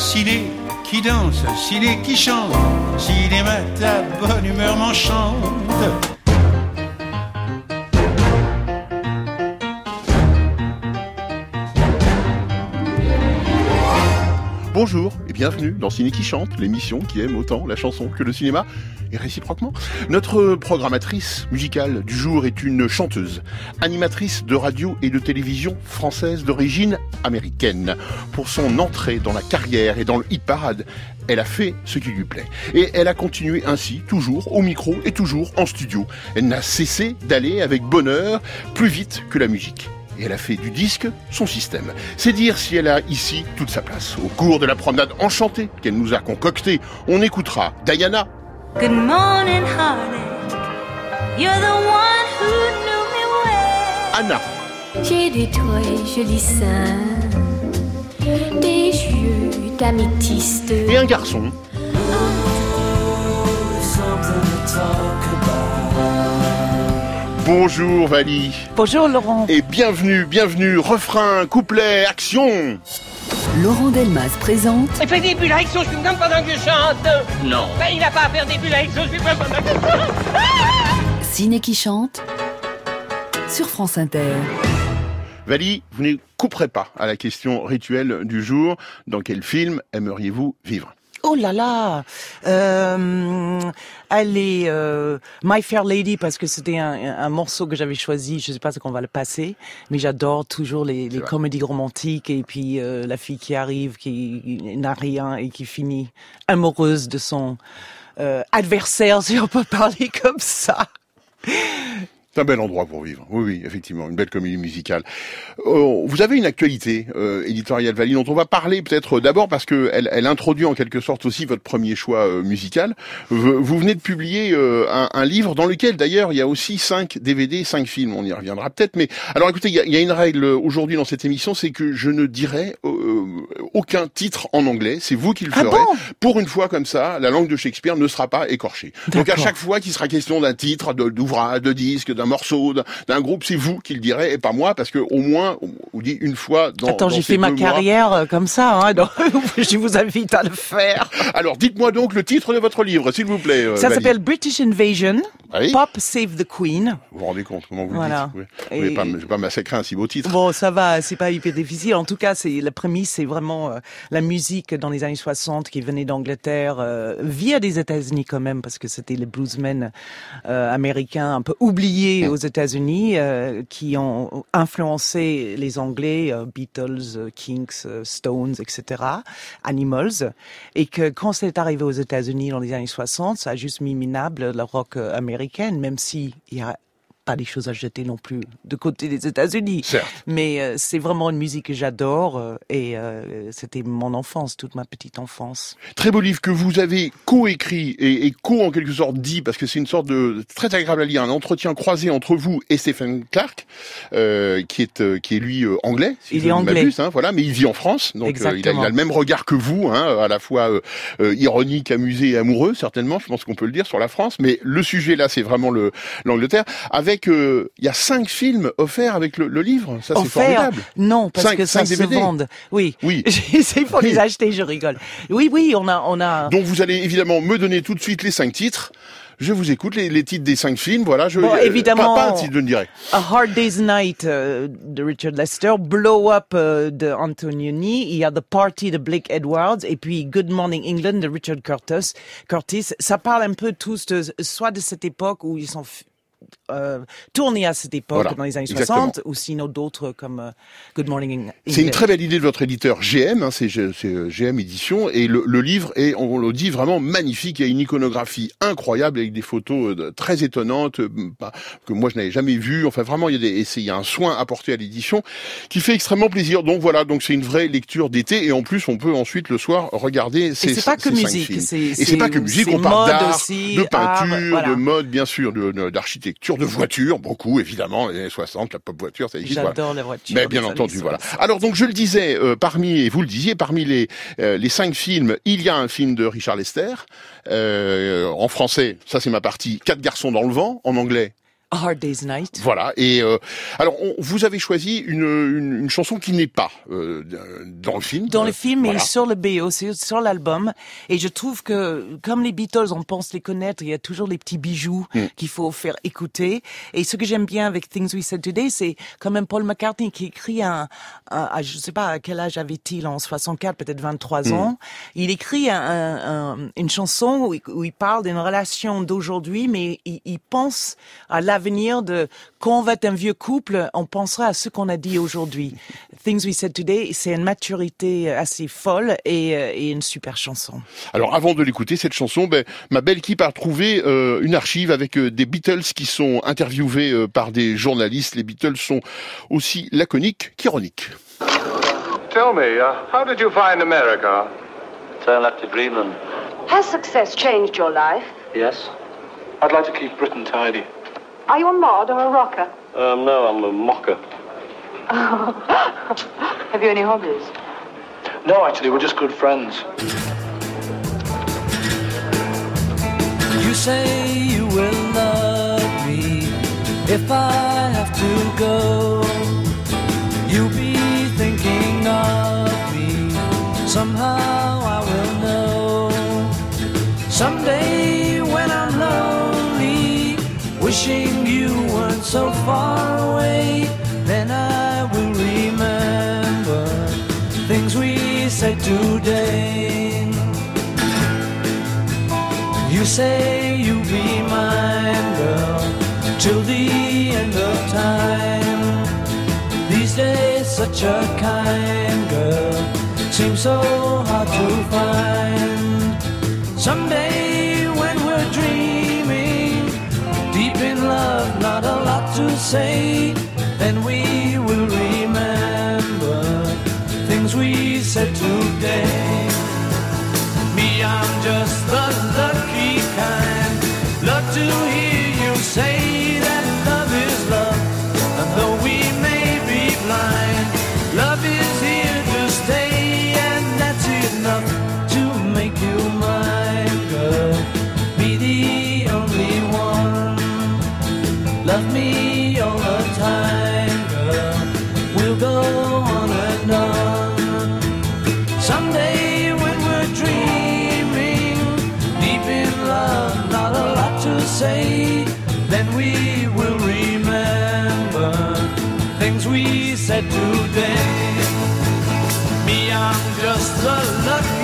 ciné qui danse, ciné qui chante, cinéma ta bonne humeur m'enchante. Bonjour et bienvenue dans Ciné qui chante, l'émission qui aime autant la chanson que le cinéma, et réciproquement. Notre programmatrice musicale du jour est une chanteuse, animatrice de radio et de télévision française d'origine américaine. Pour son entrée dans la carrière et dans le hit parade, elle a fait ce qui lui plaît. Et elle a continué ainsi, toujours au micro et toujours en studio. Elle n'a cessé d'aller avec bonheur plus vite que la musique et elle a fait du disque son système. C'est dire si elle a ici toute sa place. Au cours de la promenade enchantée qu'elle nous a concoctée, on écoutera Diana. Good morning. You're the one who knew me well. Anna. J'ai des très jolis seins, des yeux d'améthyste. Et un garçon. Bonjour Vali. Bonjour Laurent. Et bienvenue, bienvenue, refrain, couplet, action Laurent Delmas présente Il fait des bulles avec son chewing gum pendant que je chante Non. Ben, il n'a pas à faire des bulles avec son chewing gum pendant que je chante Ciné qui chante sur France Inter. Vali, vous ne couperez pas à la question rituelle du jour. Dans quel film aimeriez-vous vivre? Oh là là euh, Allez, euh, My Fair Lady, parce que c'était un, un morceau que j'avais choisi, je sais pas ce qu'on va le passer, mais j'adore toujours les, comédies romantiques et puis euh, la fille qui arrive, qui n'a rien et qui finit amoureuse de son euh, adversaire, si on peut parler comme ça. C'est un bel endroit pour vivre. Oui, oui, effectivement, une belle comédie musicale. Euh, vous avez une actualité euh, éditoriale Valie dont on va parler peut-être d'abord parce que elle, elle introduit en quelque sorte aussi votre premier choix euh, musical. Vous, vous venez de publier euh, un, un livre dans lequel d'ailleurs il y a aussi cinq DVD, cinq films. On y reviendra peut-être. Mais alors écoutez, il y a, y a une règle aujourd'hui dans cette émission, c'est que je ne dirai euh, aucun titre en anglais. C'est vous qui le Ah ferez. bon Pour une fois comme ça, la langue de Shakespeare ne sera pas écorchée. Donc à chaque fois qu'il sera question d'un titre, de- d'ouvrage, de disque, d'un morceau, d'un- groupe, c'est vous qui le direz et pas moi, parce que au moins, on dit une fois dans. Attends, j'ai fait ma mois. carrière euh, comme ça, hein, donc je vous invite à le faire. Alors, dites-moi donc le titre de votre livre, s'il vous plaît. euh, Ça s'appelle British Invasion, Oui. Pop Save the Queen. Vous vous rendez compte comment vous Voilà. le dites. Vous Et- pas, pas massacrer un si beau titre. Bon, ça va, c'est pas hyper difficile. En tout cas, c'est la prémisse, c'est vraiment euh, la musique dans les années 60 qui venait d'Angleterre euh, via des États-Unis quand même, parce que c'était les bluesmen américains un peu oubliés aux États-Unis euh, qui ont influencé les Anglais, euh, Beatles, euh, Kinks, Stones, etc., Animals, et que quand c'est arrivé aux États-Unis dans les années 60, ça a juste mis minable la rock américaine, même si il y a pas des choses à jeter non plus de côté des États-Unis. Mais euh, c'est vraiment une musique que j'adore euh, et euh, c'était mon enfance, toute ma petite enfance. Très beau livre que vous avez co-écrit et, et co en quelque sorte dit, parce que c'est une sorte de très agréable à lire, un entretien croisé entre vous et Stephen Clark, qui est qui est lui anglais. Si Il est anglais. hein, voilà, mais il vit en France, donc il, a, il Exactement. a le même regard que vous, hein, à la fois ironique, amusé et amoureux, certainement. Je pense qu'on peut le dire sur la France, mais le sujet là, c'est vraiment le l'Angleterre. Avec, euh, il y a cinq films offerts avec le, le livre. Ça, c'est formidable. Non, parce Cinq- que ça cinq se DVD. Oui. Oui. c'est pour les acheter, je rigole. Oui, oui, on a, on a. Donc vous allez évidemment me donner tout de suite les cinq titres. Je vous écoute les, les titres des cinq films. Voilà, je Bon, euh, évidemment. pas, pas un titre, je ne dirais. A Hard Day's Night euh, de Richard Lester, Blow Up euh, de Antonioni, il y a The Party de Blake Edwards et puis Good Morning England de Richard Curtis. Curtis, ça parle un peu tous de, soit de cette époque où ils sont euh, tournés à cette époque Voilà, dans les années exactement. 60 ou sinon d'autres comme euh, Good Morning England. C'est une très belle idée de votre éditeur GM, hein, c'est euh, GM Édition, et le, le livre est, on le dit, vraiment magnifique. Il y a une iconographie incroyable avec des photos euh, très étonnantes que moi je n'avais jamais vues. Enfin, vraiment, il y a, des, et c'est- il y a un soin apporté à l'édition qui fait extrêmement plaisir. Donc voilà, donc c'est une vraie lecture d'été, et en plus, on peut ensuite le soir regarder ces, c'est pas que musique, Et c'est pas que musique, on parle d'art, aussi, de art, peinture, voilà. de mode, bien sûr, de- de- d'architecture, de voitures, beaucoup évidemment, les années 60, la pop voiture, ça existe. voilà. J'adore les voitures. Mais bien entendu, voilà. 60. Alors donc je le disais, euh, parmi et vous le disiez, parmi les euh, les cinq films, il y a un film de Richard Lester. Euh, en français, ça c'est ma partie. Quatre garçons dans le vent. En anglais, Hard Day's Night. Voilà. Et euh, alors, on- vous avez choisi une, une, une chanson qui n'est pas euh, dans le film. Dans Euh, le film voilà. et sur le BO, sur l'album. Et je trouve que, comme les Beatles, on pense les connaître, il y a toujours les petits bijoux Mm. qu'il faut faire écouter. Et ce que j'aime bien avec Things We Said Today, c'est quand même Paul McCartney qui écrit un, un- à, je sais pas à quel âge avait-il, en 64, peut-être 23 Mm. ans. Il écrit un- un- un- une chanson où, il- où il parle d'une relation d'aujourd'hui, mais il, il pense à l'avenir de quand on va être un vieux couple, on pensera à ce qu'on a dit aujourd'hui. Things We Said Today, c'est une maturité assez folle et, euh, et une super chanson. Alors, avant de l'écouter, cette chanson, ben, ma belle équipe a retrouvé euh, une archive avec euh, des Beatles qui sont interviewés euh, par des journalistes. Les Beatles sont aussi laconiques qu'ironiques. Tell me, uh, how did you find America? Turn left to Greenland. Has success changed your life? Yes. I'd like to keep Britain tidy. Are you a mod or a rocker? Um, no, I'm a mocker. Have you any hobbies? No, actually, we're just good friends. You say you will love me if I have to go. You'll be thinking of me. Somehow so far away, then I will remember things we said today. You say you'll be mine, girl, till the end of time. These days, such a kind girl seems so hard to find. Someday, to say, today. Me, I'm just a lucky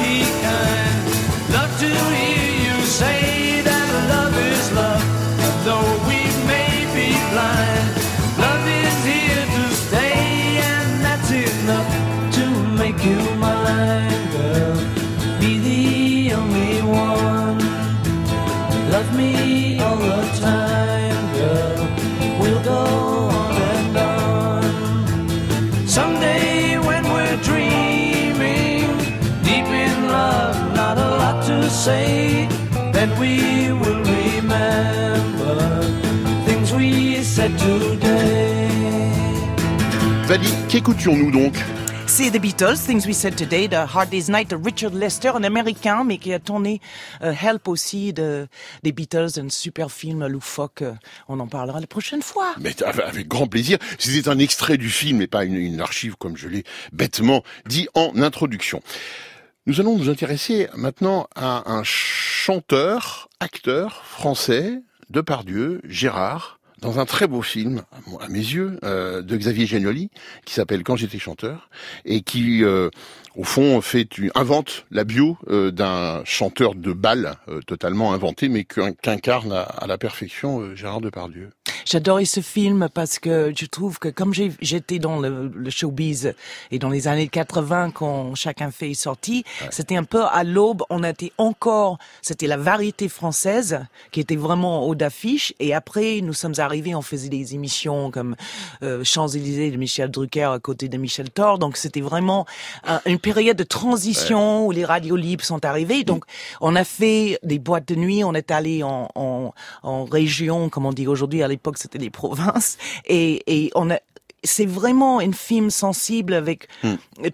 say, then we will remember things we said today. Vali, qu'écoutions-nous donc? C'est The Beatles, Things We Said Today, The Hard Day's Night de Richard Lester, un américain, mais qui a tourné euh, Help aussi de, des Beatles, un super film loufoque. euh, On en parlera la prochaine fois. Mais avec avec grand plaisir. C'était un extrait du film et pas une, une archive comme je l'ai bêtement dit en introduction. Nous allons nous intéresser maintenant à un chanteur, acteur français, Depardieu, Gérard, dans un très beau film, à mes yeux, euh, de Xavier Giannoli, qui s'appelle Quand j'étais chanteur, et qui, euh, au fond, fait invente la bio euh, d'un chanteur de bal euh, totalement inventé, mais qu'in- qu'incarne à, à la perfection euh, Gérard Depardieu. J'adorais ce film parce que je trouve que comme j'étais dans le, le showbiz et dans les années 80 quand Chacun fait est sorti, c'était un peu à l'aube, on était encore, c'était la variété française qui était vraiment haut d'affiche et après nous sommes arrivés, on faisait des émissions comme euh, Champs-Élysées de Michel Drucker à côté de Michel Thor, donc c'était vraiment un- une période de transition où les radios libres sont arrivées, donc on a fait des boîtes de nuit, on est allé en, en, en région, comme on dit aujourd'hui, à l'époque c'était les provinces, et, et on a c'est vraiment un film sensible avec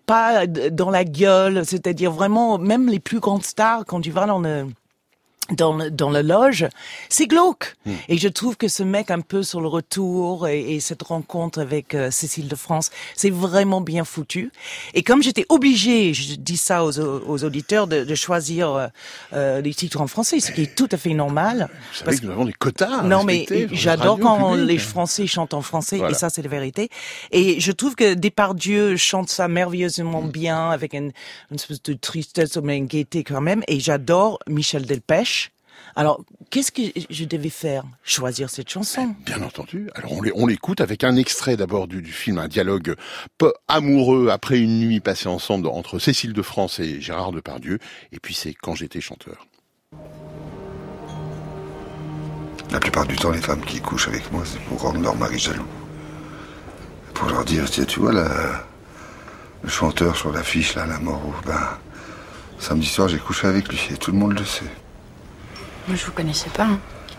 pas d- dans la gueule, c'est-à-dire vraiment même les plus grandes stars quand tu vas dans le dans le, dans la loge, c'est glauque. Hmm. Et je trouve que ce mec un peu sur le retour et, et cette rencontre avec euh, Cécile de France, c'est vraiment bien foutu. Et comme j'étais obligée, je dis ça aux, aux auditeurs, de, de choisir euh, euh, les titres en français, ce qui est tout à fait normal. Vous savez que nous avons des quotas. Non, mais j'adore quand les Français chantent en français, Voilà. et ça, c'est la vérité. Et je trouve que Depardieu chante ça merveilleusement bien, avec une, une espèce de tristesse, mais une gaieté quand même. Et j'adore Michel Delpech. Alors, qu'est-ce que je devais faire? Choisir cette chanson? Bien entendu. Alors on l'écoute avec un extrait d'abord du, du film, un dialogue peu amoureux après une nuit passée ensemble entre Cécile de France et Gérard Depardieu. Et puis c'est quand j'étais chanteur. La plupart du temps, les femmes qui couchent avec moi, c'est pour rendre leur mari jaloux. Pour leur dire, tiens, tu vois, là, le chanteur sur l'affiche, là, la mort, ben, samedi soir, j'ai couché avec lui, et tout le monde le sait. Moi, je vous connaissais pas. hein.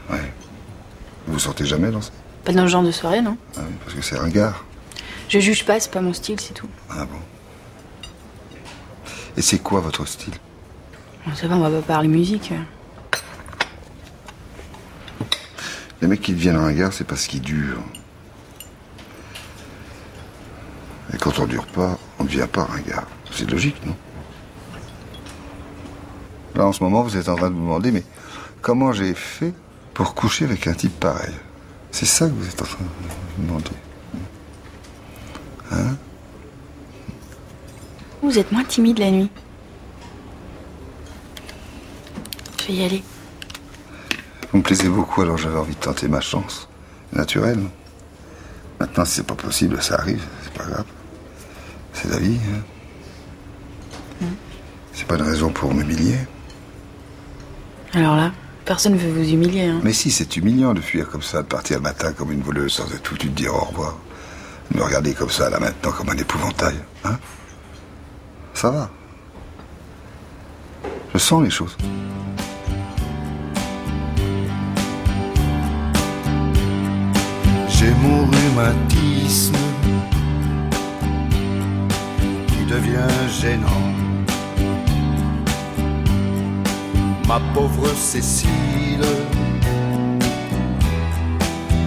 Ouais. Vous sortez jamais dans ça Pas dans ce genre de soirée, non Ah oui, parce que c'est ringard. Je juge pas, c'est pas mon style, c'est tout. Ah bon Et c'est quoi votre style? Bon, ça va, on va pas parler musique. Les mecs qui deviennent ringards, c'est parce qu'ils durent. Et quand on dure pas, on ne devient pas ringard. C'est logique, non? Là, en ce moment, vous êtes en train de vous demander, mais comment j'ai fait pour coucher avec un type pareil C'est ça que vous êtes en train de vous demander. Hein Vous êtes moins timide la nuit. Je vais y aller. Vous me plaisez beaucoup, alors j'avais envie de tenter ma chance. Naturel. Maintenant, si c'est pas possible, ça arrive, c'est pas grave. C'est la vie. hein. C'est pas une raison pour m'humilier. Alors là, personne veut vous humilier. Hein. Mais si, c'est humiliant de fuir comme ça, de partir le matin comme une voleuse sans être foutu de dire au revoir. De me regarder comme ça, là maintenant, comme un épouvantail. Hein Ça va. Je sens les choses. J'ai mon rhumatisme qui devient gênant. Ma pauvre Cécile,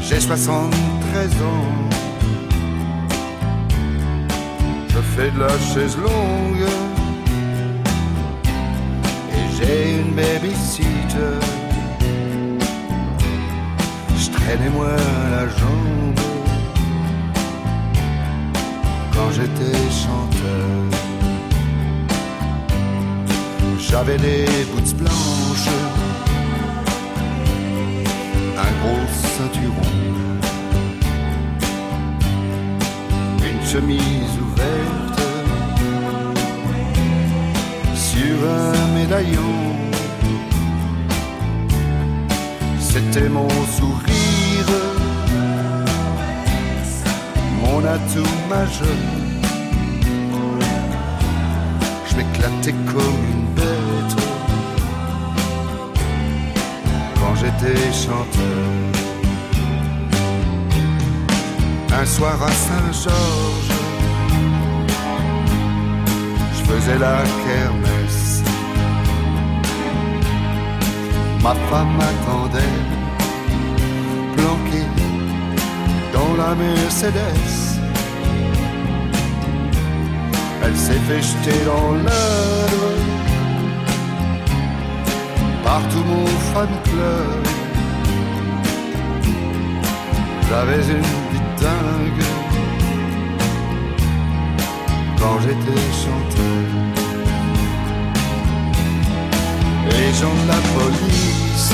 j'ai 73 ans. Je fais de la chaise longue et j'ai une babysitter. Je traînais moi la jambe quand j'étais chanteur. J'avais des boots blanches, un gros ceinturon, une chemise ouverte sur un médaillon. C'était mon sourire, mon atout majeur. Je m'éclatais comme une quand j'étais chanteur. Un soir à Saint-Georges, je faisais la kermesse. Ma femme attendait, planquée dans la Mercedes. Elle s'est fait jeter dans l'œuvre par tout mon fan club. J'avais une vie dingue quand j'étais chanteur. Les gens de la police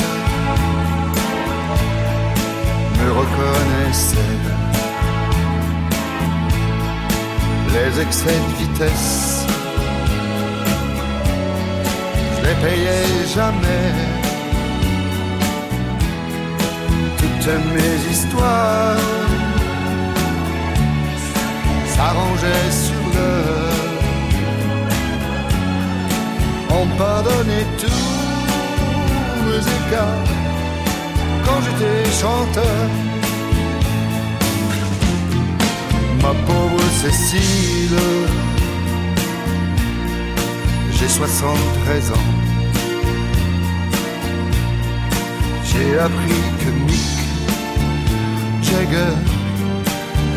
me reconnaissaient. Les excès de vitesse, les payais jamais. Toutes mes histoires s'arrangeaient sur l'heure. On pardonnait tous mes écarts quand j'étais chanteur. Ma pauvre Cécile, j'ai 73 ans. j'ai appris que Mick Jagger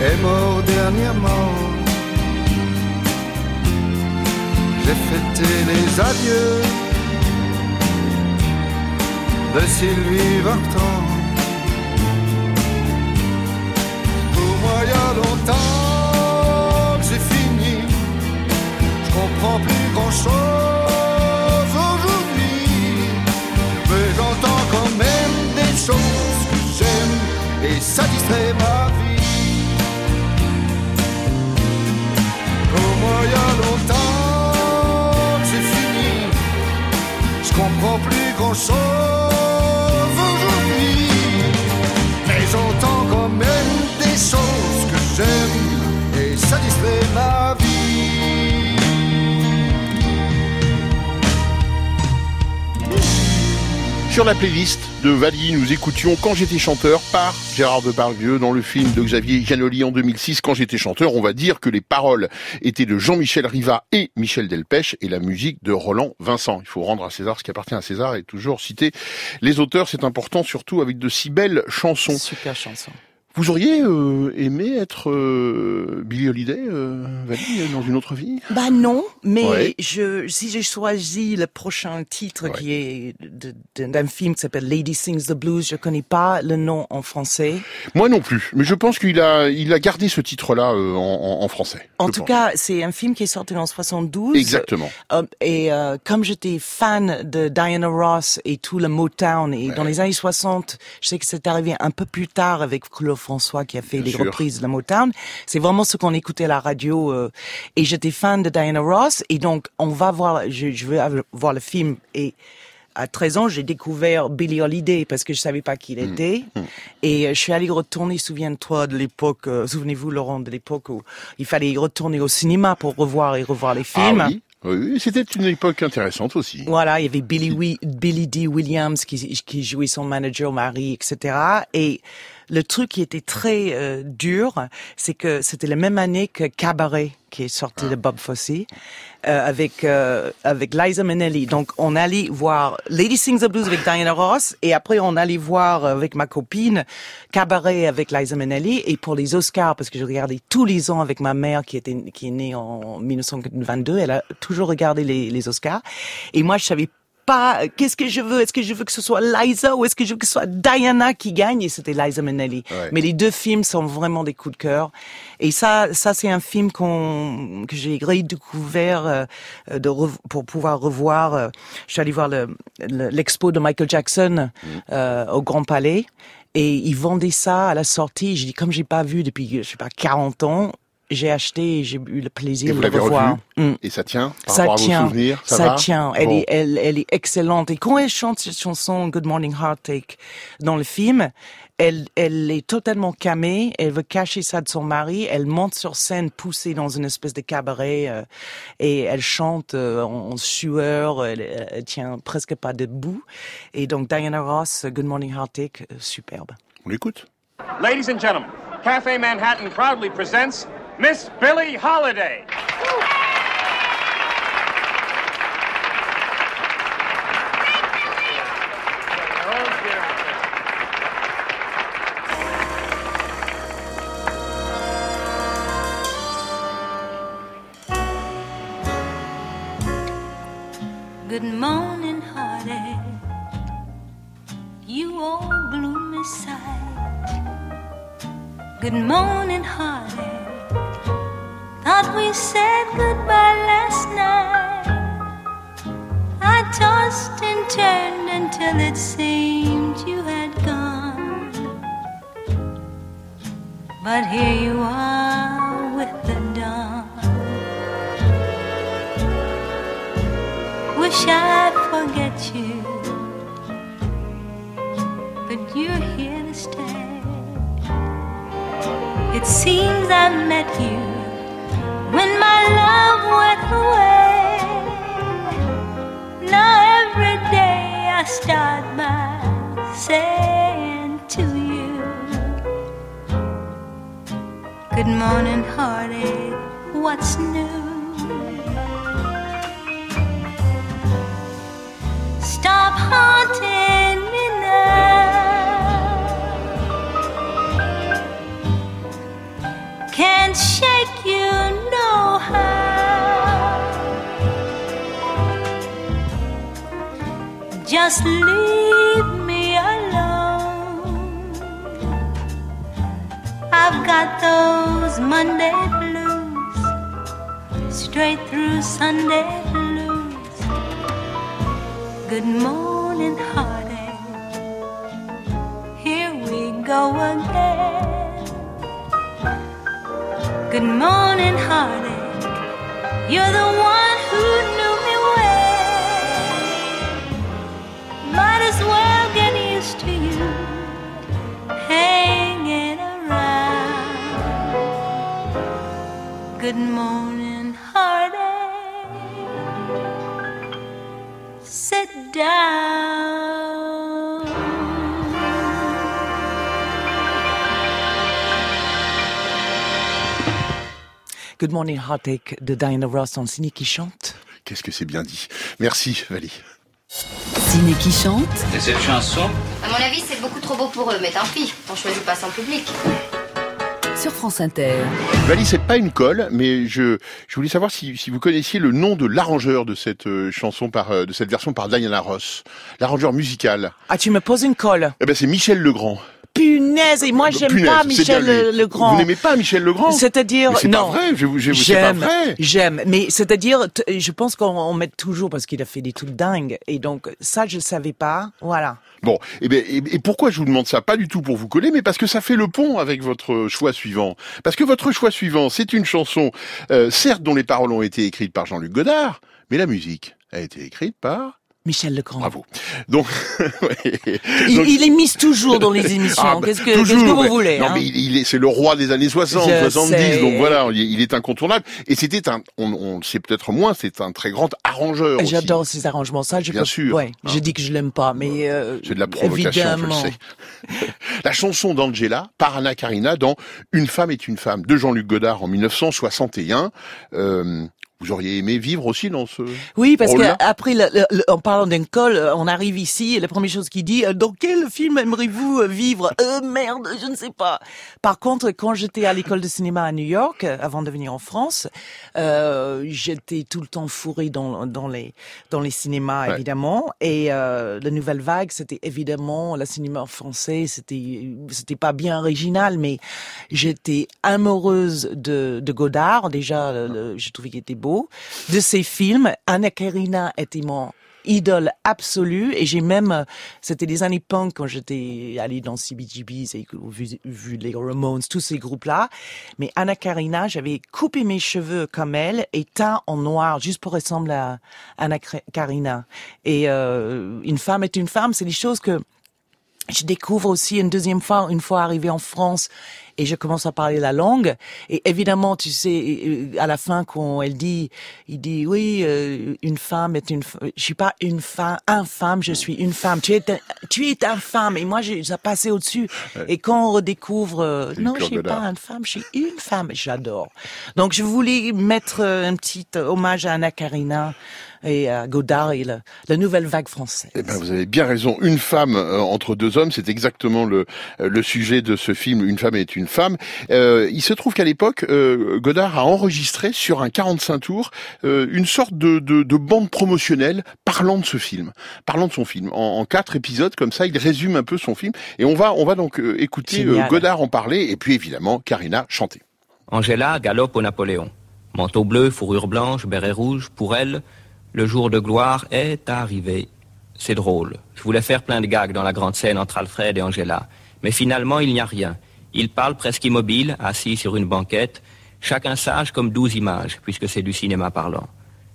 est mort dernièrement. J'ai fêté les adieux de Sylvie Vartan. Pour moi, il y a longtemps que c'est fini. Je comprends plus grand chose aujourd'hui. Mais j'entends quand même des choses que j'aime et ça distrait ma vie. Moi, il y a longtemps que c'est fini. Je comprends plus grand chose aujourd'hui. Mais j'entends quand même des choses que j'aime et ça distrait ma vie. Sur la playlist de Vali, nous écoutions Quand j'étais chanteur par Gérard Depardieu dans le film de Xavier Giannoli en 2006. Quand j'étais chanteur, on va dire que les paroles étaient de Jean-Michel Riva et Michel Delpech et la musique de Roland Vincent. Il faut rendre à César ce qui appartient à César et toujours citer les auteurs, c'est important surtout avec de si belles chansons. Super chanson. Vous auriez euh, aimé être euh, Billie Holiday, euh, Valérie, dans une autre vie? Bah non, mais Ouais. je, si j'ai choisi le prochain titre qui est d'un film qui s'appelle Lady Sings the Blues, je connais pas le nom en français. Moi non plus, mais je pense qu'il a, il a gardé ce titre-là euh, en, en- en français. En tout pense. cas, c'est un film qui est sorti en 72. Exactement. Euh, et euh, comme j'étais fan de Diana Ross et tout le Motown, et dans les années 60, je sais que c'est arrivé un peu plus tard avec Claude François qui a fait Bien les sûr. reprises de la Motown. C'est vraiment ce qu'on écoutait à la radio. euh, et j'étais fan de Diana Ross. Et donc, on va voir, je, je veux voir le film. Et à 13 ans, j'ai découvert Billie Holiday parce que je savais pas qui il Hmm. était. Et euh, je suis allée retourner, souviens-toi de l'époque, euh, souvenez-vous Laurent, de l'époque où il fallait y retourner au cinéma pour revoir et revoir les films. Ah oui, oui, c'était une époque intéressante aussi. Voilà, il y avait Billy, Billy D. Williams qui, qui jouait son manager Marie, etc. Et le truc qui était très euh, dur, c'est que c'était la même année que Cabaret, qui est sorti de Bob Fosse, euh, avec euh, avec Liza Minnelli. Donc on allait voir Lady Sings the Blues avec Diana Ross, et après on allait voir euh, avec ma copine Cabaret avec Liza Minnelli. Et pour les Oscars, parce que je regardais tous les ans avec ma mère qui était qui est née en 1922, elle a toujours regardé les, les Oscars. Et moi je savais pas euh, qu'est-ce que je veux? Est-ce que je veux que ce soit Liza ou est-ce que je veux que ce soit Diana qui gagne? Et c'était Liza Minnelli. Ouais. Mais les deux films sont vraiment des coups de cœur. Et ça, ça c'est un film qu'on que j'ai redécouvert euh, euh, de rev- pour pouvoir revoir. euh, je suis allée voir le- le- l'expo de Michael Jackson euh, au Grand Palais. Et ils vendaient ça à la sortie. J'ai dit, comme j'ai pas vu depuis, je sais pas, 40 ans, j'ai acheté et j'ai eu le Et plaisir vous de le revu Mm. Et ça tient par Ça rapport à tient, vos souvenirs Ça, ça va tient. Elle, Bon. est, elle, elle est excellente. Et quand elle chante cette chanson Good Morning Heartache dans le film, elle, elle est totalement camée. Elle veut cacher ça de son mari. Elle monte sur scène poussée dans une espèce de cabaret euh, et elle chante euh, en, en sueur. Elle, elle tient presque pas debout. Et donc Diana Ross, Good Morning Heartache, euh, superbe. On l'écoute Ladies and gentlemen, Cafe Manhattan proudly presents Miss Billie Holiday. Good morning, heartache. You old gloomy sight. Good morning, heartache. Thought we said goodbye last night. I tossed and turned until it seemed you had gone. But here you are with the dawn. Wish I'd forget you, but you're here to stay. It seems I met you went away. Now every day I start by saying to you, Good morning, heartache, what's new? Just leave me alone. I've got those Monday blues, straight through Sunday blues. Good morning, heartache. Here we go again. Good morning, heartache. You're the one who Good morning, heartache. Sit down. Good Morning Heartache de Diana Ross en ciné qui chante. Qu'est-ce que c'est bien dit. Merci, Valie. Ciné qui chante. Et cette chanson? À mon avis, c'est beaucoup trop beau pour eux, mais tant pis, on choisit pas son public. Sur France Inter. Valie, c'est pas une colle, mais je, je voulais savoir si, si vous connaissiez le nom de l'arrangeur de cette euh, chanson par, euh, de cette version par Diana Ross. L'arrangeur musical. Ah, tu me poses une colle. Eh ben, c'est Michel Legrand. Punaise, et moi j'aime pas Michel. Le- Legrand. Vous n'aimez pas Michel Legrand C'est-à-dire, Mais c'est pas non. vrai, je je c'est pas J'aime, vrai. j'aime, mais c'est-à-dire, t- je pense qu'on on met toujours parce qu'il a fait des trucs dingues, et donc ça je savais pas, voilà. Bon, et, ben, et, et pourquoi je vous demande ça? Pas du tout pour vous coller, mais parce que ça fait le pont avec votre choix suivant. Parce que votre choix suivant, c'est une chanson, euh, certes dont les paroles ont été écrites par Jean-Luc Godard, mais la musique a été écrite par... Michel Legrand. Bravo. Donc. Il, Donc- il est mise toujours dans les émissions. Ah, bah, qu'est-ce que, que vous ouais. voulez Non, hein mais il, est, c'est le roi des années 60, Je 70, sais. donc voilà, il, est incontournable. Et c'était un, on, on le sait peut-être moins, c'est un très grand arrangeur. J'adore ces arrangements. Ça, je Bien peux- sûr, Ouais, hein. je dis que je l'aime pas, mais euh, C'est de la provocation, évidemment. je le sais. La chanson d'Angela par Anna Karina dans Une femme est une femme de Jean-Luc Godard en 1961. Euh, vous auriez aimé vivre aussi dans ce Oui, parce que rôle-là après, le- le- le- en parlant d'un col, euh, on arrive ici et la première chose qu'il dit, euh, dans quel film aimeriez-vous euh, vivre? Euh, Merde, je ne sais pas. Par contre, quand j'étais à l'école de cinéma à New York, avant de venir en France, euh, j'étais tout le temps fourré dans, dans les dans les cinémas, Ouais. évidemment. Et euh, la nouvelle vague, c'était évidemment le cinéma français. C'était c'était pas bien original, mais j'étais amoureuse de, de Godard. Déjà, le- je trouvais qu'il était De ses films, Anna Karina était mon idole absolue et j'ai même euh, c'était des années punk quand j'étais allée dans CBGB vu, vu les Ramones tous ces groupes là mais Anna Karina j'avais coupé mes cheveux comme elle et teint en noir juste pour ressembler à Anna Karina. Et euh, une femme est une femme c'est des choses que je découvre aussi une deuxième fois, une fois arrivé en France, et je commence à parler la langue. Et évidemment, tu sais, à la fin, quand elle dit, il dit, oui, euh, une femme est une, je suis pas une femme, un femme, je suis une femme. Tu es, un- tu es un femme. Et moi, j'ai, ça passé au-dessus. Ouais. Et quand on redécouvre, euh, non, je suis pas une femme, je suis une femme. J'adore. Donc, je voulais mettre euh, un petit hommage à Anna Karina et à Godard et la, la nouvelle vague française. Eh ben, vous avez bien raison. Une femme euh, entre deux hommes, c'est exactement le, euh, le sujet de ce film. Une femme est une femme. Euh, il se trouve qu'à l'époque, euh, Godard a enregistré sur un 45 tours euh, une sorte de, de, de bande promotionnelle parlant de ce film, parlant de son film. En, en quatre épisodes comme ça, il résume un peu son film. Et on va, on va donc euh, écouter euh, Génial. Godard en parler et puis évidemment Karina chanter. Angela galope au Napoléon. Manteau bleu, fourrure blanche, béret rouge, pour elle, le jour de gloire est arrivé. C'est drôle. Je voulais faire plein de gags dans la grande scène entre Alfred et Angela. Mais finalement, il n'y a rien. Ils parlent presque immobiles, assis sur une banquette, chacun sage comme douze images, puisque c'est du cinéma parlant.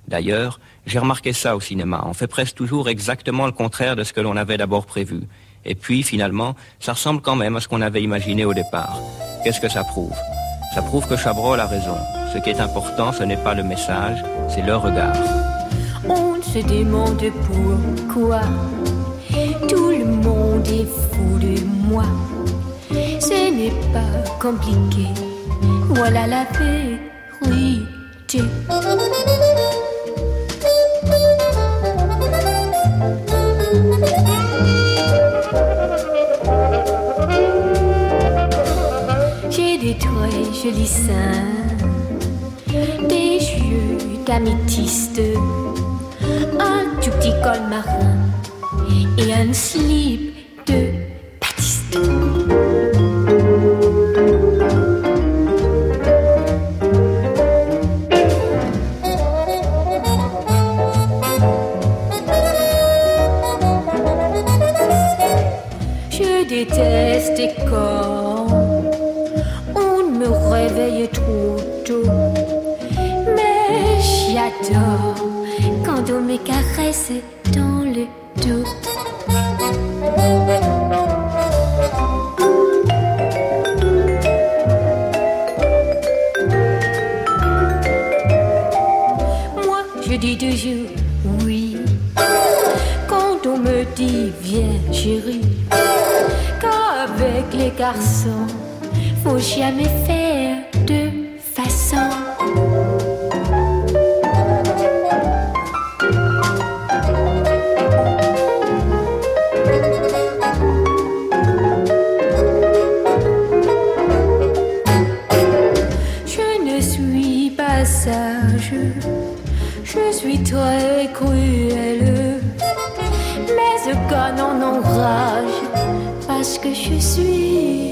D'ailleurs, j'ai remarqué ça au cinéma. On fait presque toujours exactement le contraire de ce que l'on avait d'abord prévu. Et puis, finalement, ça ressemble quand même à ce qu'on avait imaginé au départ. Qu'est-ce que ça prouve? Ça prouve que Chabrol a raison. Ce qui est important, ce n'est pas le message, c'est le regard. Se demande pourquoi tout le monde est fou de moi. Ce n'est pas compliqué. Voilà la vérité. J'ai des très jolis seins, des yeux d'améthyste, un tout petit col marin et un slip en enrage, parce que je suis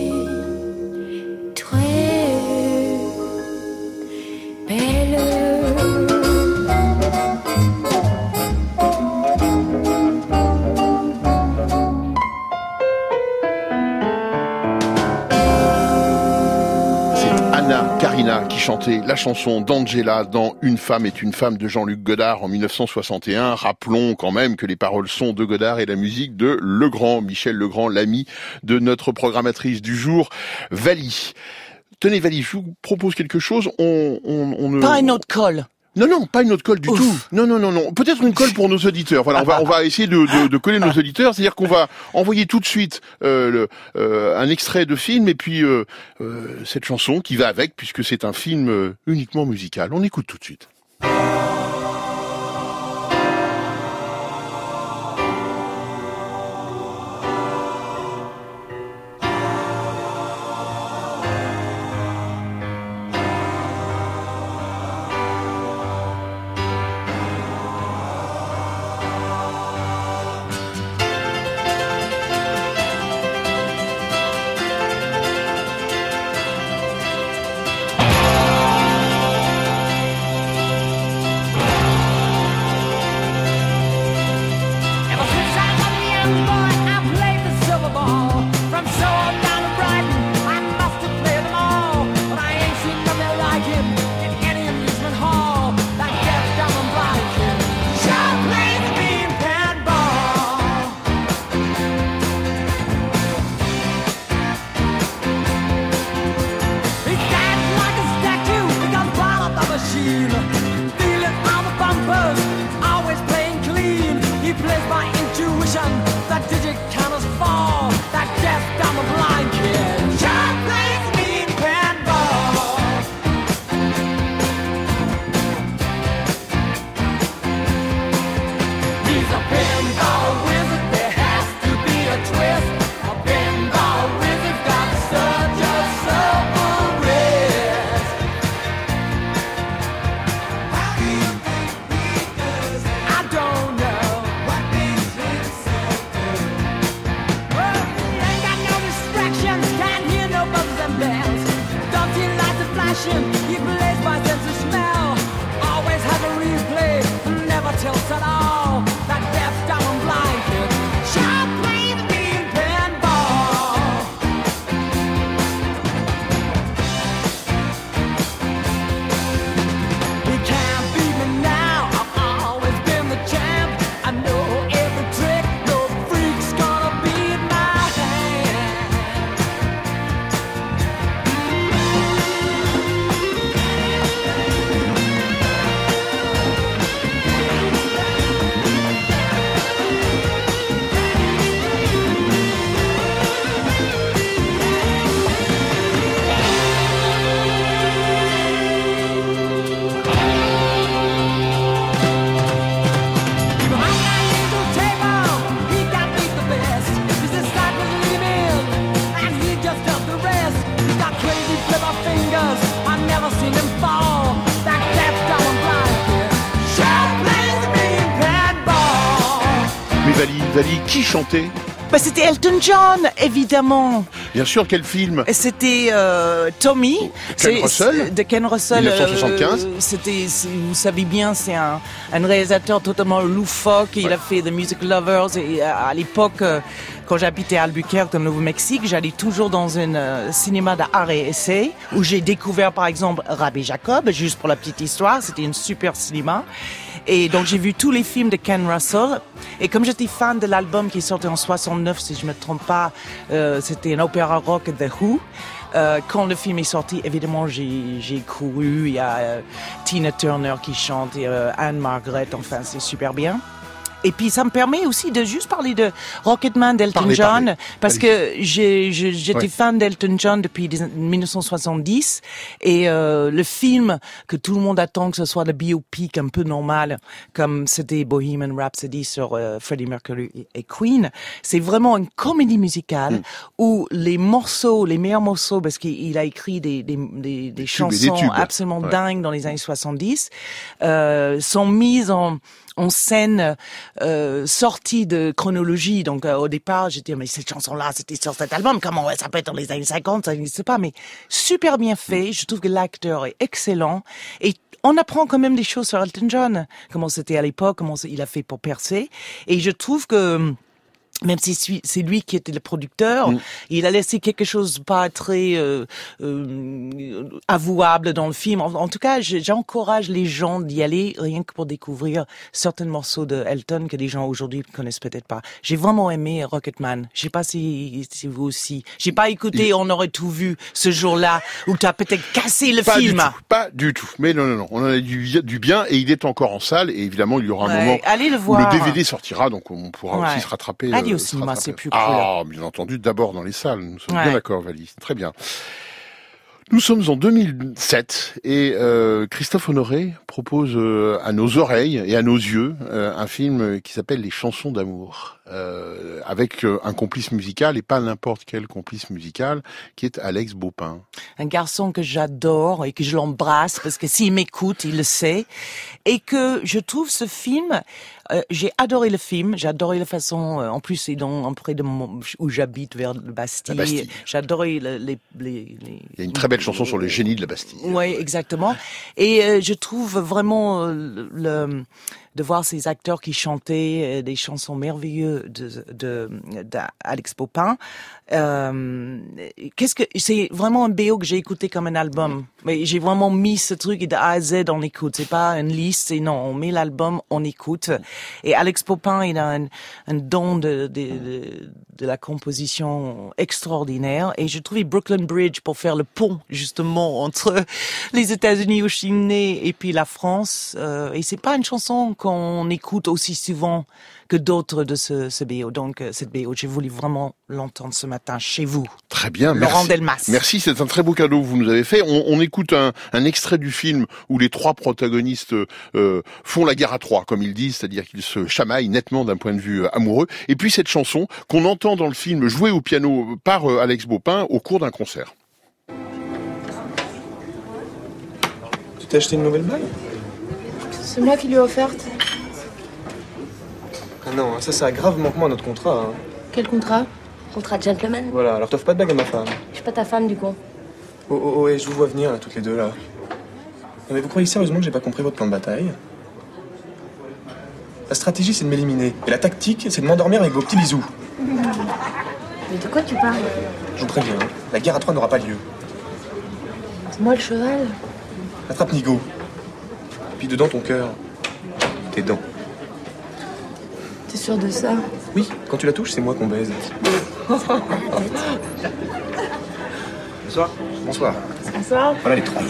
La chanson d'Angela dans Une femme est une femme de Jean-Luc Godard en 1961. Rappelons quand même que les paroles sont de Godard et la musique de Legrand, Michel Legrand, l'ami de notre programmatrice du jour, Vali. Tenez Vali, je vous propose quelque chose. On, on, on ne... Pas une autre colle. Non, non, pas une autre colle du tout. Non, non, non, non. Peut-être une colle pour nos auditeurs. Voilà, on va, on va essayer de, de, de coller nos auditeurs. C'est-à-dire qu'on va envoyer tout de suite euh, le, euh, un extrait de film et puis euh, euh, cette chanson qui va avec, puisque c'est un film euh, uniquement musical. On écoute tout de suite. Chantait Bah, c'était Elton John, évidemment. Bien sûr, quel film? C'était euh, Tommy. Ken Russell? De Ken Russell. 1975. euh, C'était, vous savez bien, c'est un, un réalisateur totalement loufoque. Il a fait The Music Lovers. Et à, à l'époque, euh, quand j'habitais à Albuquerque, au Nouveau-Mexique, j'allais toujours dans un euh, cinéma d'art et essai où j'ai découvert, par exemple, Rabbi Jacob, juste pour la petite histoire. C'était un super cinéma. Et donc j'ai vu tous les films de Ken Russell. Et comme j'étais fan de l'album qui sorti en 69, si je me trompe pas, euh, c'était un opéra rock The Who. Euh, quand le film est sorti, évidemment, j'ai couru. Il y a euh, Tina Turner qui chante, euh, Anne Margaret. Enfin, c'est super bien. Et puis ça me permet aussi de juste parler de Rocketman d'Elton Parlez, John parlez. parce que j'ai- j'ai- j'étais Ouais. fan d'Elton John depuis des- 1970 et euh, le film que tout le monde attend que ce soit le biopic un peu normal comme c'était Bohemian Rhapsody sur euh, Freddie Mercury et- Queen, c'est vraiment une comédie musicale Hmm. où les morceaux, les meilleurs morceaux parce qu'il il a écrit des, des, des, chansons absolument Ouais. dingues dans les années 70 euh, sont mises en en scène euh, sortie de chronologie. Donc euh, au départ, j'étais mais cette chanson-là, c'était sur cet album. Comment ouais, ça peut être dans les années 50 Ça n'existe pas, mais super bien fait. Je trouve que l'acteur est excellent et on apprend quand même des choses sur Elton John, comment c'était à l'époque, comment il a fait pour percer. Et je trouve que même si c'est- lui qui était le producteur, Mm. il a laissé quelque chose pas très euh, euh, avouable dans le film. En, en tout cas, je- j'encourage les gens d'y aller rien que pour découvrir certains morceaux de Elton que les gens aujourd'hui ne connaissent peut-être pas. J'ai vraiment aimé Rocketman. Je sais pas si, si vous aussi. J'ai pas écouté On aurait tout vu ce jour-là où tu as peut-être cassé le Pas film. du tout, pas du tout. Mais non, non, non, on en a du, du bien et il est encore en salle et évidemment il y aura un Ouais, moment allez le où voir. le DVD sortira, donc on pourra Ouais. aussi se rattraper. Allez euh, au se cinéma, c'est plus cool. Ah, bien entendu, d'abord dans les salles. Nous sommes Ouais. bien d'accord, Valie. Très bien. Nous sommes en 2007 et euh, Christophe Honoré propose euh, à nos oreilles et à nos yeux euh, un film qui s'appelle Les chansons d'amour, euh, avec euh, un complice musical et pas n'importe quel complice musical, qui est Alex Baupin. un garçon que j'adore et que je l'embrasse parce que s'il m'écoute, il le sait. Et que je trouve ce film, euh, j'ai adoré le film, j'ai adoré la façon, euh, en plus c'est dans près de mon, où j'habite vers le Bastille. Bastille. J'ai adoré le- les, les, les, Il y a une très belle chanson sur le génie de la Bastille. oui, exactement. Et euh, je trouve vraiment euh, le, de voir ces acteurs qui chantaient euh, des chansons merveilleuses de, de, d'Alex Popin. Euh, qu'est-ce que c'est vraiment un BO que j'ai écouté comme un album. Mais j'ai vraiment mis ce truc de A à Z on écoute. C'est pas une liste, c'est non, on met l'album, on écoute. Et Alex Popin, il a un, un don de, de, de, la composition extraordinaire. Et je trouvais Brooklyn Bridge pour faire le pont justement entre les États-Unis suis né et puis la France. Euh, et c'est pas une chanson qu'on écoute aussi souvent que d'autres de ce, ce BO. Donc euh, cette BO, j'ai voulu vraiment l'entendre ce matin chez vous. Très bien, Laurent merci. Delmas. Merci, c'est un très beau cadeau que vous nous avez fait. On, on écoute un, un extrait du film où les trois protagonistes euh, font la guerre à trois, comme ils disent, c'est-à-dire qu'ils se chamaillent nettement d'un point de vue euh, amoureux. Et puis cette chanson qu'on entend dans le film jouée au piano par euh, Alex Baupin au cours d'un concert. Tu t'es acheté une nouvelle bague? C'est moi qui lui ai offerte. Ah non, ça, ça a grave manquement à notre contrat. hein. Quel contrat? Contrat de gentleman Voilà, alors t'offres pas de bague à ma femme. Je suis pas ta femme du coup. Oh, oh, oh, et je vous vois venir, là, toutes les deux, là. Non, mais vous croyez sérieusement que j'ai pas compris votre plan de bataille? La stratégie, c'est de m'éliminer. Et la tactique, c'est de m'endormir avec vos petits bisous. Mais de quoi tu parles? Je vous préviens, hein, la guerre à trois n'aura pas lieu. C'est moi le cheval. Attrape Nigo. Puis dedans ton cœur. Tes dents. T'es sûr de ça? Oui, quand tu la touches, c'est moi qu'on baise. Bonsoir. Bonsoir. Bonsoir. Voilà les trois.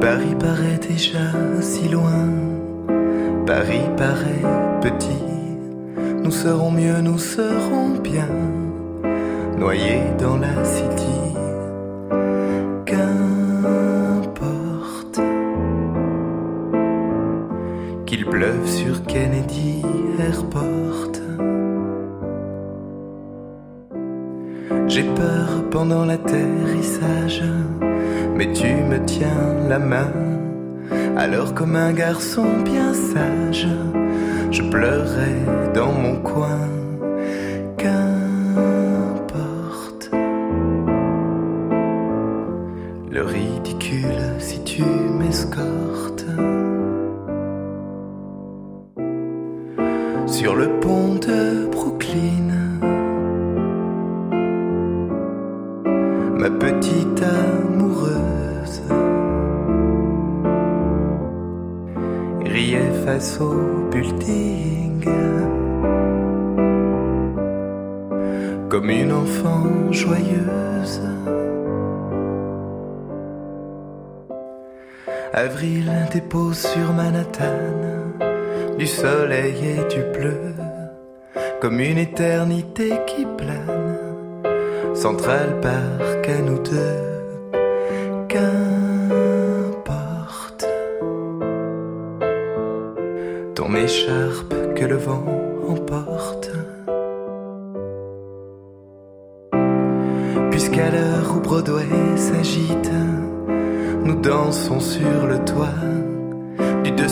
Paris paraît déjà si loin, Paris paraît petit. Nous serons mieux, nous serons bien, noyés dans la city. J'ai peur pendant l'atterrissage, mais tu me tiens la main Alors comme un garçon bien sage, je pleurais dans mon coin. Du soleil et du bleu, comme une éternité qui plane. Central Park à nous deux, qu'importe. Ton écharpe que le vent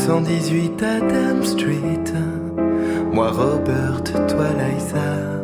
118 Adam Street. Moi Robert, toi Liza.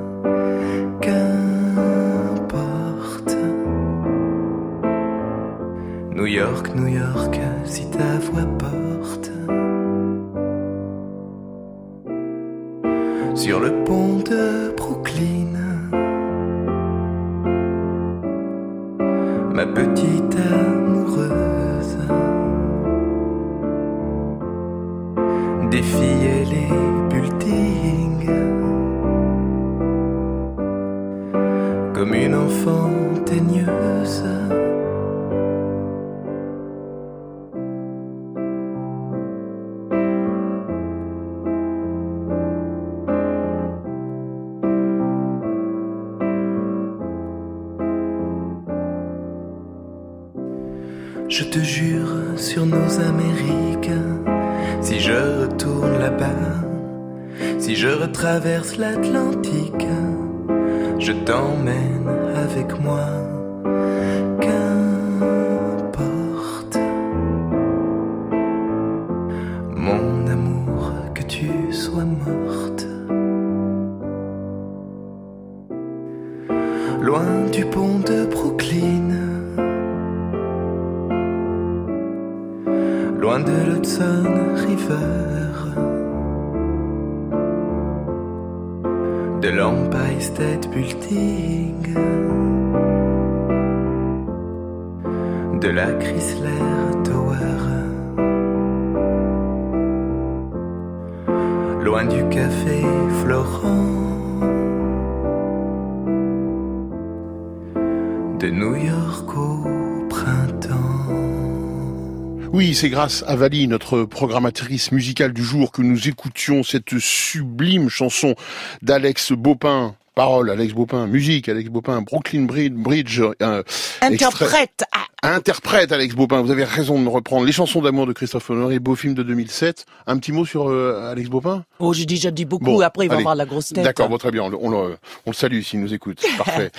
C'est grâce à Vali, notre programmatrice musicale du jour, que nous écoutions cette sublime chanson d'Alex Bopin. Parole, Alex Bopin. Musique, Alex Bopin. Brooklyn Bridge. Euh, Interprète. Interprète, Alex Bopin. Vous avez raison de me reprendre. Les chansons d'amour de Christophe Honoré, beau film de 2007. Un petit mot sur euh, Alex Bopin? Oh, j'ai déjà dit beaucoup. Bon, Après, il va allez. avoir la grosse tête. D'accord, bon, très bien. On le salue s'il nous écoute. Parfait.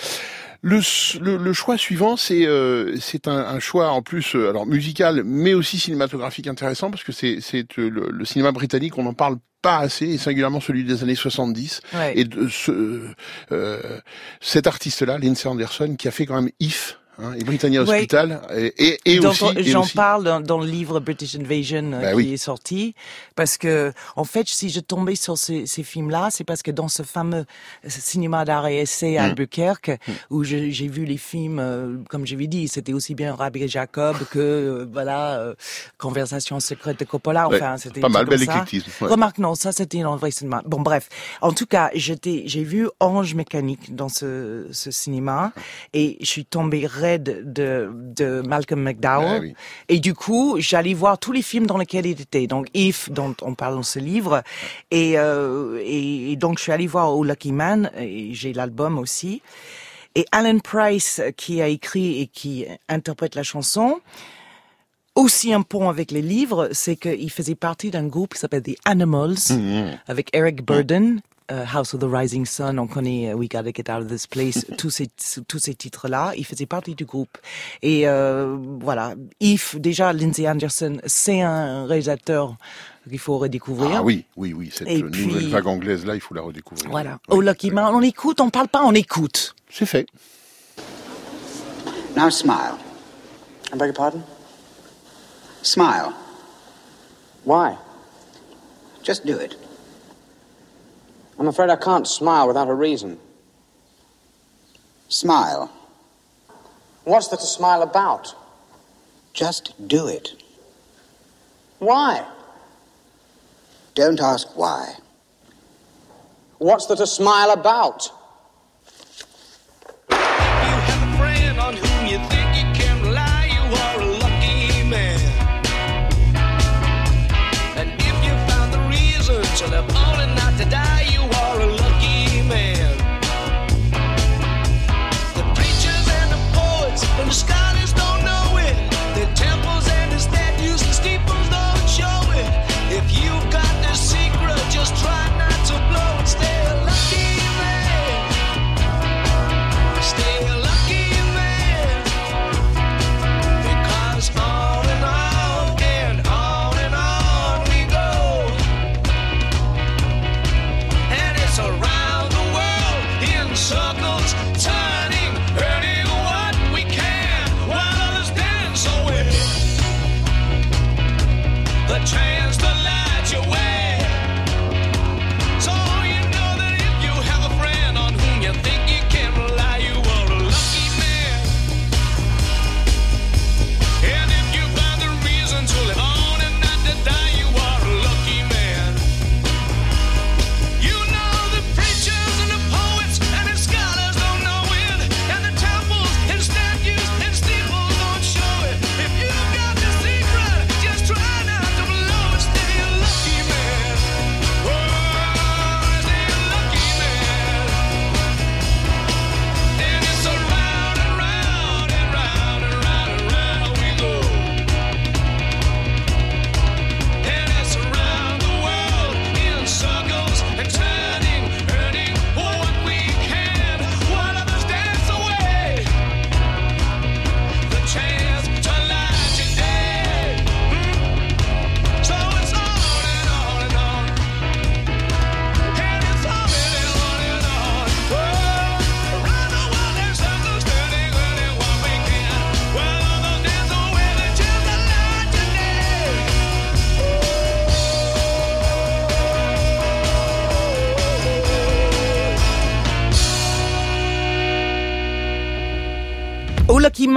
Le, le, le choix suivant, c'est euh, c'est un, un choix en plus euh, alors musical, mais aussi cinématographique intéressant parce que c'est c'est euh, le, le cinéma britannique, on n'en parle pas assez, et singulièrement celui des années 70. Ouais. Et de ce, euh, cet artiste-là, Lindsay Anderson, qui a fait quand même If hein, et Britannia Ouais. Hospital, et, et, et Donc, aussi, J'en parle dans, dans le livre British Invasion euh, Bah qui oui. est sorti, parce que en fait, si je tombais sur ces, ces films-là, c'est parce que dans ce fameux cinéma d'art et essai à Mm. Albuquerque, où je- j'ai vu les films, euh, comme je l'ai dit, c'était aussi bien Rabbi Jacob que euh, voilà euh, Conversation secrète de Coppola. Ouais, Enfin, c'était pas mal, bel éclectisme, ouais. Remarque, non, ça c'était un vrai cinéma. Bon, bref. En tout cas, j'étais, j'ai vu Ange mécanique dans ce, ce cinéma et je suis tombée de, de Malcolm McDowell. Ah oui. Et du coup, j'allais voir tous les films dans lesquels il était. Donc, If, dont on parle dans ce livre. Et, euh, et, et donc, je suis allée voir Oh Lucky Man. Et j'ai l'album aussi. Et Alan Price, qui a écrit et qui interprète la chanson, aussi un pont avec les livres, c'est qu'il faisait partie d'un groupe qui s'appelle The Animals, Mhm. avec Eric Burden. Euh, House of the Rising Sun, on connaît euh, We Gotta Get Out of This Place, tous ces tous ces titres-là, il faisait partie du groupe. Et euh, voilà, If déjà Lindsay Anderson, c'est un réalisateur qu'il faut redécouvrir. Ah oui, oui, oui, cette Et nouvelle puis- vague anglaise là, il faut la redécouvrir. Voilà. Oh Lucky Man, on écoute, on parle pas, on écoute. C'est fait. Now smile. I beg your pardon? Smile. Why? Just do it. I'm afraid I can't smile without a reason. Smile. What's there to smile about? Just do it. Why? Don't ask why. What's there to smile about?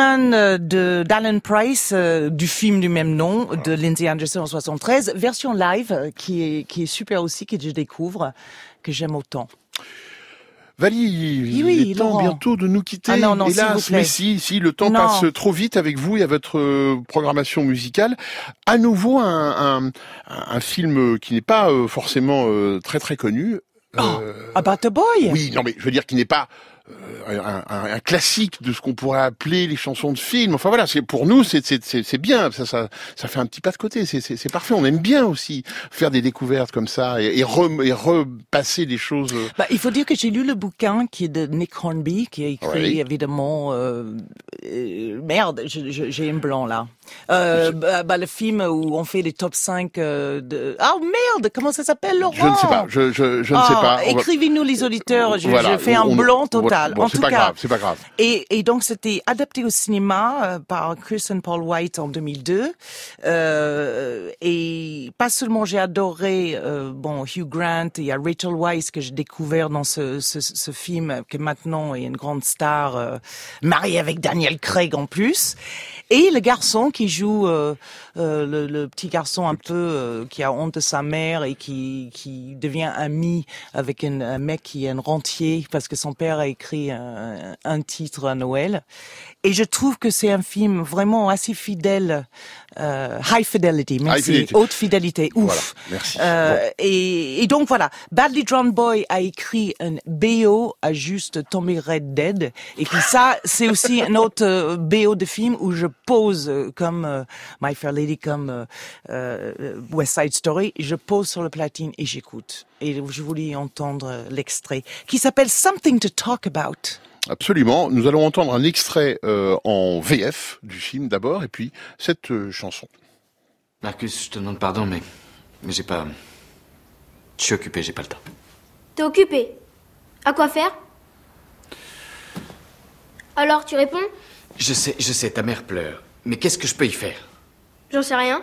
Euh, de d'Alan Price, euh, du film du même nom, de Lindsay Anderson en 73, version live, euh, qui est, qui est super aussi, que je découvre, que j'aime autant. Valie, Oui, il oui, est temps bientôt de nous quitter. Ah non, non, Hélas, mais si, si, le temps Non. passe trop vite avec vous et à votre programmation musicale. À nouveau, un, un, un film qui n'est pas forcément très très connu. Euh, About the Boy Oui, non mais je veux dire qu'il n'est pas un, un- un classique de ce qu'on pourrait appeler les chansons de film. Enfin voilà, c'est pour nous c'est bien. Ça ça ça fait un petit pas de côté. C'est parfait. On aime bien aussi faire des découvertes comme ça et, et, re- et repasser des choses. euh, Bah, il faut dire que j'ai lu le bouquin qui est de Nick Hornby, qui a écrit évidemment euh, euh, merde, j'ai un blanc là. Euh, bah, bah, le film où on fait les top 5 euh, de ah merde, comment ça s'appelle Laurent? Je ne sais pas. Je je je ne sais Ah, pas. On va- Écrivez-nous les auditeurs. Je, Voilà, je fais un blanc total. Bon, en c'est tout pas cas, grave, c'est pas grave. Et, et donc c'était adapté au cinéma euh, par Kristen Paul White en 2002. Euh, et pas seulement j'ai adoré euh, bon Hugh Grant, il y a Rachel Weisz que j'ai découvert dans ce, ce, ce film que maintenant est une grande star euh, mariée avec Daniel Craig en plus. Et le garçon qui joue le, le petit garçon un peu qui a honte de sa mère et qui, qui devient ami avec un mec qui est un rentier parce que son père a écrit un, titre à Noël. Et je trouve que c'est un film vraiment assez fidèle, euh, high fidelity, merci, fidelity. haute fidélité, ouf. Voilà, merci. Euh, Bon. et, et donc voilà, Badly Drawn Boy a écrit un BO à juste Tommy Red Dead. Et puis ça, c'est aussi un autre euh, BO de film où je pose euh, comme euh, My Fair Lady, comme West Side Story, je pose sur le platine et j'écoute. Et je voulais entendre l'extrait qui s'appelle Something to Talk About. Absolument. Nous allons entendre un extrait euh, en VF du film d'abord, et puis cette euh, chanson. Marcus, je te demande pardon, mais, mais j'ai pas. Je suis occupé, j'ai pas le temps. T'es occupé À quoi faire? Alors, tu réponds? Je sais, je sais, ta mère pleure. Mais qu'est-ce que je peux y faire? J'en sais rien.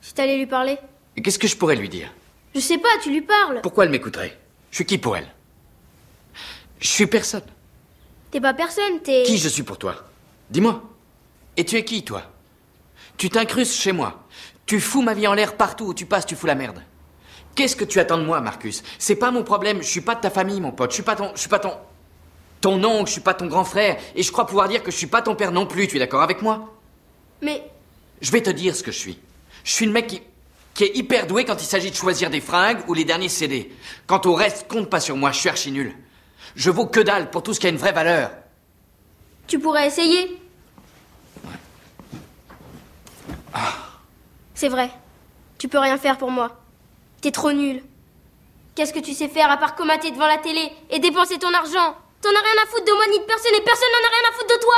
Si t'allais lui parler qu'est-ce que je pourrais lui dire? Je sais pas, tu lui parles. Pourquoi elle m'écouterait? Je suis qui pour elle? Je suis personne. T'es pas personne, t'es. Qui je suis pour toi Dis-moi. Et tu es qui, toi Tu t'incrustes chez moi. Tu fous ma vie en l'air partout où tu passes, tu fous la merde. Qu'est-ce que tu attends de moi, Marcus C'est pas mon problème. Je suis pas de ta famille, mon pote. Je suis pas ton. Je suis pas ton. Ton oncle, je suis pas ton grand frère. Et je crois pouvoir dire que je suis pas ton père non plus. Tu es d'accord avec moi Mais. Je vais te dire ce que je suis. Je suis le mec qui. qui est hyper doué quand il s'agit de choisir des fringues ou les derniers CD. Quant au reste, compte pas sur moi. Je suis archi nul. Je vaux que dalle pour tout ce qui a une vraie valeur. Tu pourrais essayer. C'est vrai. Tu peux rien faire pour moi. T'es trop nul. Qu'est-ce que tu sais faire à part comater devant la télé et dépenser ton argent? T'en as rien à foutre de moi ni de personne et personne n'en a rien à foutre de toi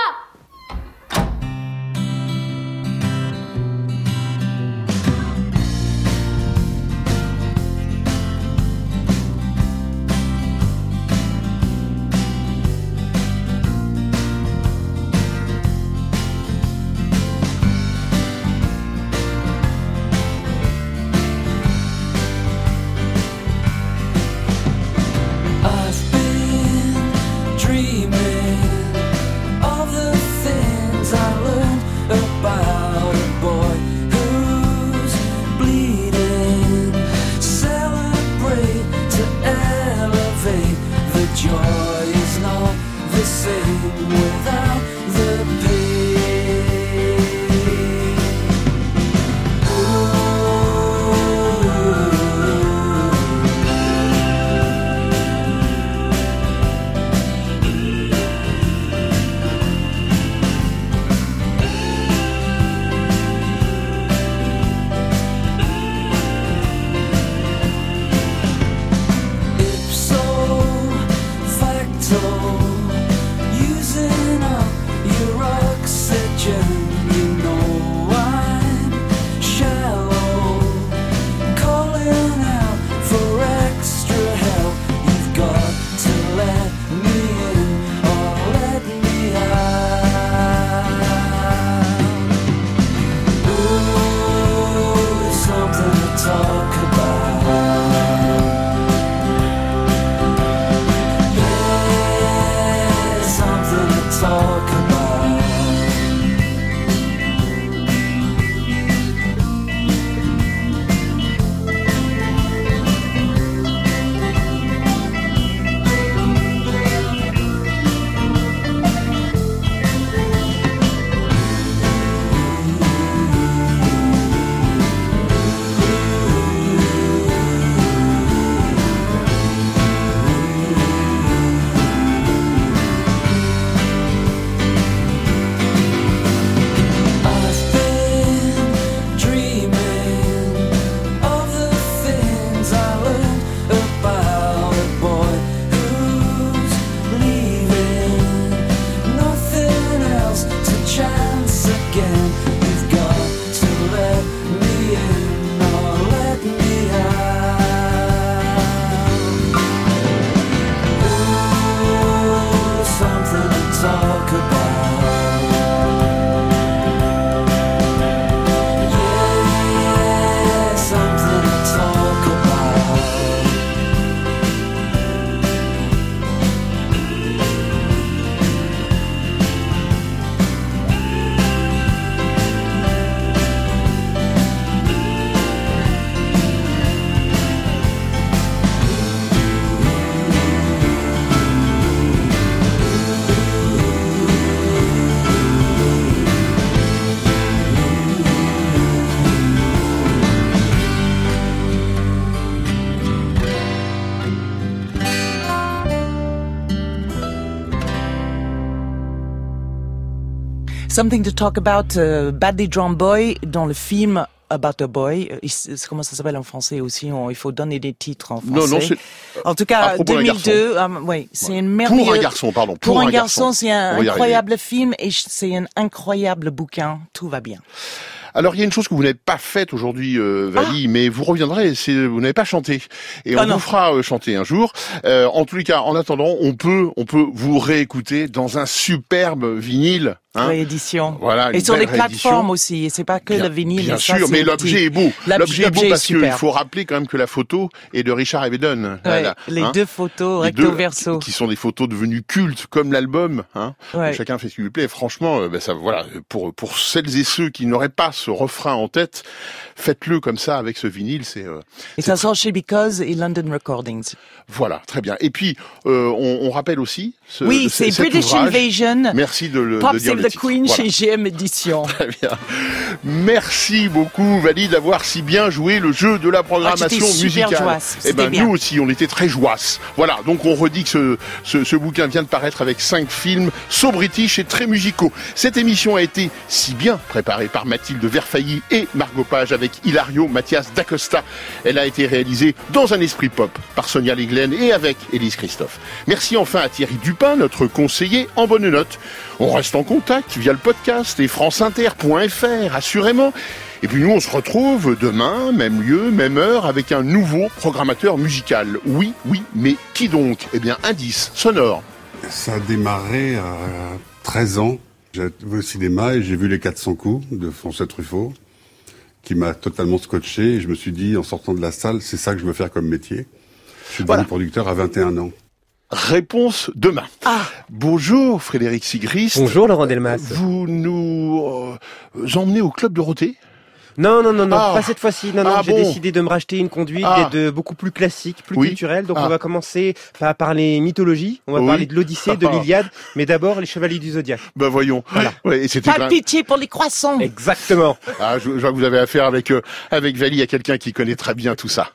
Something to Talk About, euh, Badly Drawn Boy, dans le film About a Boy. Euh, Comment ça s'appelle en français aussi? On- Il faut donner des titres en Non, français. non, c'est- En tout cas, propos d'un 2002. euh, oui, c'est une merveilleuse. Pour un garçon, pardon. Pour, un, garçon, garçon, c'est un On incroyable film et c'est un incroyable bouquin. Tout va bien. Alors il y a une chose que vous n'avez pas faite aujourd'hui, euh, Vali, mais vous reviendrez. C'est vous n'avez pas chanté et on Ah non. vous fera euh, chanter un jour. Euh, en tous les cas, en attendant, on peut on peut vous réécouter dans un superbe vinyle. Hein. Réédition. Voilà, Et sur réédition. plateformes aussi. Et c'est pas que le vinyle. Bien ça, sûr, mais l'objet est beau. L'objet- est beau parce qu'il faut rappeler quand même que la photo est de Richard Avedon. Ouais, les hein. deux photos recto verso. qui sont des photos devenues cultes comme l'album. Hein, Ouais. Chacun fait ce qui lui plaît. Et franchement, euh, ben ça, voilà, pour pour celles et ceux qui n'auraient pas ce refrain en tête, faites-le comme ça avec ce vinyle. C'est euh, Et ça sort chez Because et London Recordings. voilà, très bien. Et puis euh, on, on rappelle aussi. Ce, oui, ce- c'est British ouvrage. Invasion. Merci de le de dire the. Queen Voilà. chez GM Édition. Très bien. Merci beaucoup, Valie, d'avoir si bien joué le jeu de la programmation Ah, super musicale. Eh ben, bien. nous aussi, on était très joasses. Voilà. Donc, on redit que ce, ce, ce bouquin vient de paraître avec cinq films so british et très musicaux. Cette émission a été si bien préparée par Mathilde Verfailly et Margot Page avec Hilario Mathias d'Acosta. Elle a été réalisée dans un esprit pop par Sonia Leglen et avec Élise Christophe. Merci enfin à Thierry Dupin, notre conseiller en bonne note. On reste en contact via le podcast et franceinter.fr, assurément. Et puis nous, on se retrouve demain, même lieu, même heure, avec un nouveau programmateur musical. Oui, oui, mais qui donc? Eh bien, indice sonore. Ça a démarré à 13 ans. J'étais au cinéma et j'ai vu Les 400 coups de François Truffaut, qui m'a totalement scotché. Et je me suis dit, en sortant de la salle, c'est ça que je veux faire comme métier. Je suis devenu producteur à 21 ans. Réponse demain. Bonjour Frédéric Sigrist. Bonjour Laurent Delmas. Vous nous euh, emmenez au club Dorothée? Non, non, non, non, Ah. pas cette fois-ci. Non, non, Ah j'ai bon décidé de me racheter une conduite Ah. et de beaucoup plus classique, plus Oui. culturelle. Donc Ah. on va commencer par parler mythologie, on va Oui. parler de l'Odyssée, de Ah. l'Iliade, mais d'abord les chevaliers du zodiaque. Ben voyons. Ouais, et c'était Pas de pitié pour les croissants. Exactement. Ah, je, je vois que vous avez affaire avec euh, avec Vali à quelqu'un qui connaît très bien tout ça.